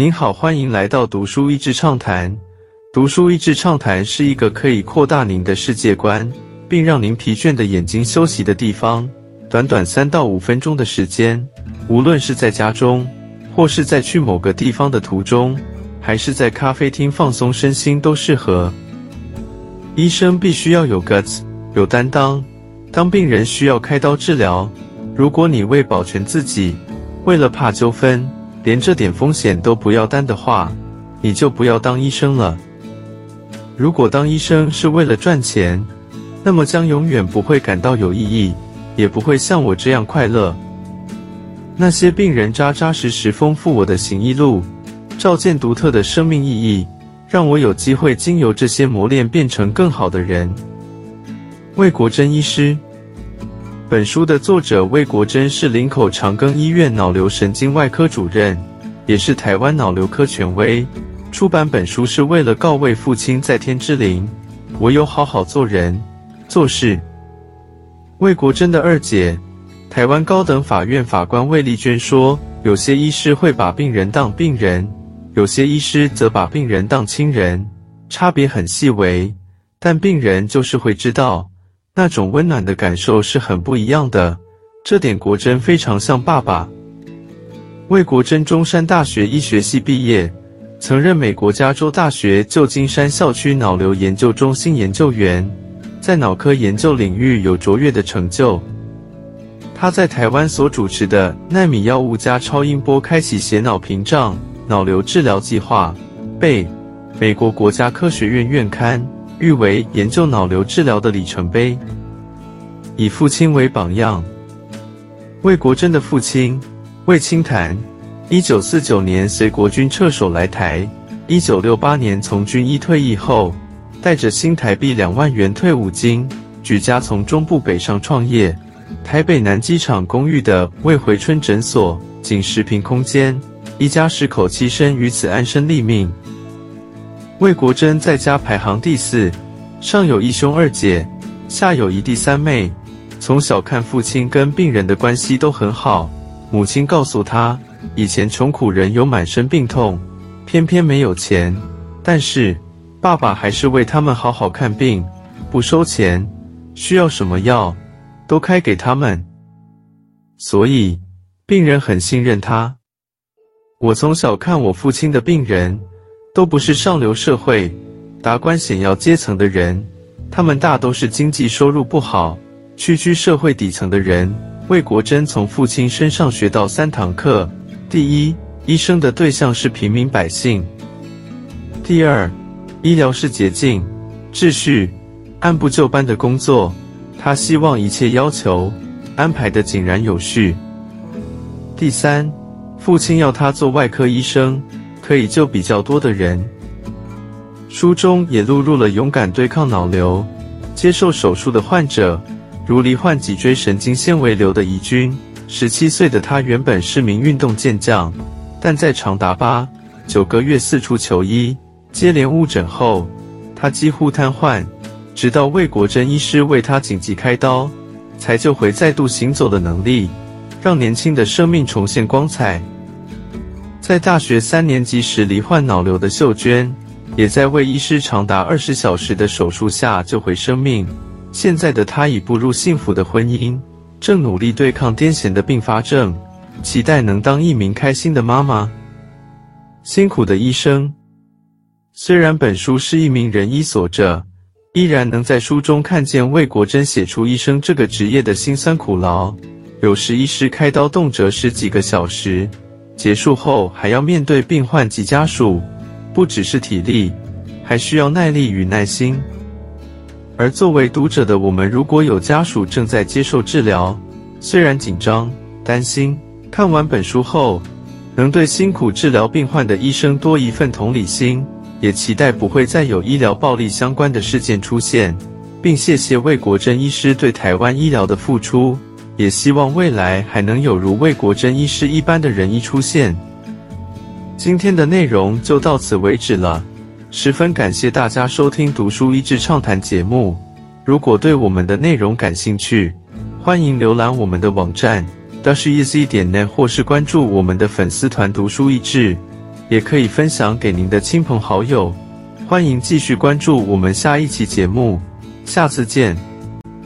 您好，欢迎来到读书益智畅谈。读书益智畅谈是一个可以扩大您的世界观，并让您疲倦的眼睛休息的地方。短短三到五分钟的时间，无论是在家中，或是在去某个地方的途中，还是在咖啡厅放松身心，都适合。医生必须要有 guts，有担当。当病人需要开刀治疗，如果你为保全自己，为了怕纠纷，连这点风险都不要担的话，你就不要当医生了。如果当医生是为了赚钱，那么将永远不会感到有意义，也不会像我这样快乐。那些病人扎扎实实丰富我的行医路，照见独特的生命意义，让我有机会经由这些磨练变成更好的人。魏国珍医师，本书的作者魏国珍是林口长庚医院脑瘤神经外科主任，也是台湾脑瘤科权威。出版本书是为了告慰父亲在天之灵，我有好好做人做事。魏国珍的二姐，台湾高等法院法官魏丽娟说：“有些医师会把病人当病人，有些医师则把病人当亲人，差别很细微，但病人就是会知道，那种温暖的感受是很不一样的。这点国珍非常像爸爸。”魏国珍中山大学医学系毕业。曾任美国加州大学旧金山校区脑瘤研究中心研究员，在脑科研究领域有卓越的成就。他在台湾所主持的纳米药物加超音波开启血脑屏障脑瘤治疗计划，被美国国家科学院院刊誉为研究脑瘤治疗的里程碑。以父亲为榜样，魏国珍的父亲魏清谈。一九四九年随国军撤守来台，一九六八年从军医退役后，带着新台币两万元退伍金，举家从中部北上创业。台北南机场公寓的魏回春诊所，仅十平空间，一家十口栖身于此安身立命。魏国珍在家排行第四，上有一兄二姐，下有一弟三妹。从小看父亲跟病人的关系都很好，母亲告诉他。以前穷苦人有满身病痛，偏偏没有钱，但是爸爸还是为他们好好看病，不收钱，需要什么药都开给他们，所以病人很信任他。我从小看我父亲的病人，都不是上流社会、达官显要阶层的人，他们大都是经济收入不好、区区社会底层的人。魏国珍从父亲身上学到三堂课。第一，医生的对象是平民百姓。第二，医疗是捷径、秩序、按部就班的工作。他希望一切要求安排的井然有序。第三，父亲要他做外科医生，可以救比较多的人。书中也录入了勇敢对抗脑瘤、接受手术的患者，如罹患脊椎神经纤维瘤的宜君。十七岁的他原本是名运动健将，但在长达八九个月四处求医、接连误诊后，他几乎瘫痪。直到魏国珍医师为他紧急开刀，才救回再度行走的能力，让年轻的生命重现光彩。在大学三年级时罹患脑瘤的秀娟，也在为医师长达二十小时的手术下救回生命。现在的她已步入幸福的婚姻。正努力对抗癫痫的并发症，期待能当一名开心的妈妈。辛苦的医生，虽然本书是一名人医所者，依然能在书中看见魏国珍写出医生这个职业的辛酸苦劳。有时医师开刀动辄十几个小时，结束后还要面对病患及家属，不只是体力，还需要耐力与耐心。而作为读者的我们，如果有家属正在接受治疗，虽然紧张、担心，看完本书后，能对辛苦治疗病患的医生多一份同理心，也期待不会再有医疗暴力相关的事件出现，并谢谢魏国珍医师对台湾医疗的付出，也希望未来还能有如魏国珍医师一般的仁医出现。今天的内容就到此为止了。十分感谢大家收听《读书益智畅谈》节目。如果对我们的内容感兴趣，欢迎浏览我们的网站 d a s h e a s y 点 net，或是关注我们的粉丝团“读书益智”。也可以分享给您的亲朋好友。欢迎继续关注我们下一期节目，下次见。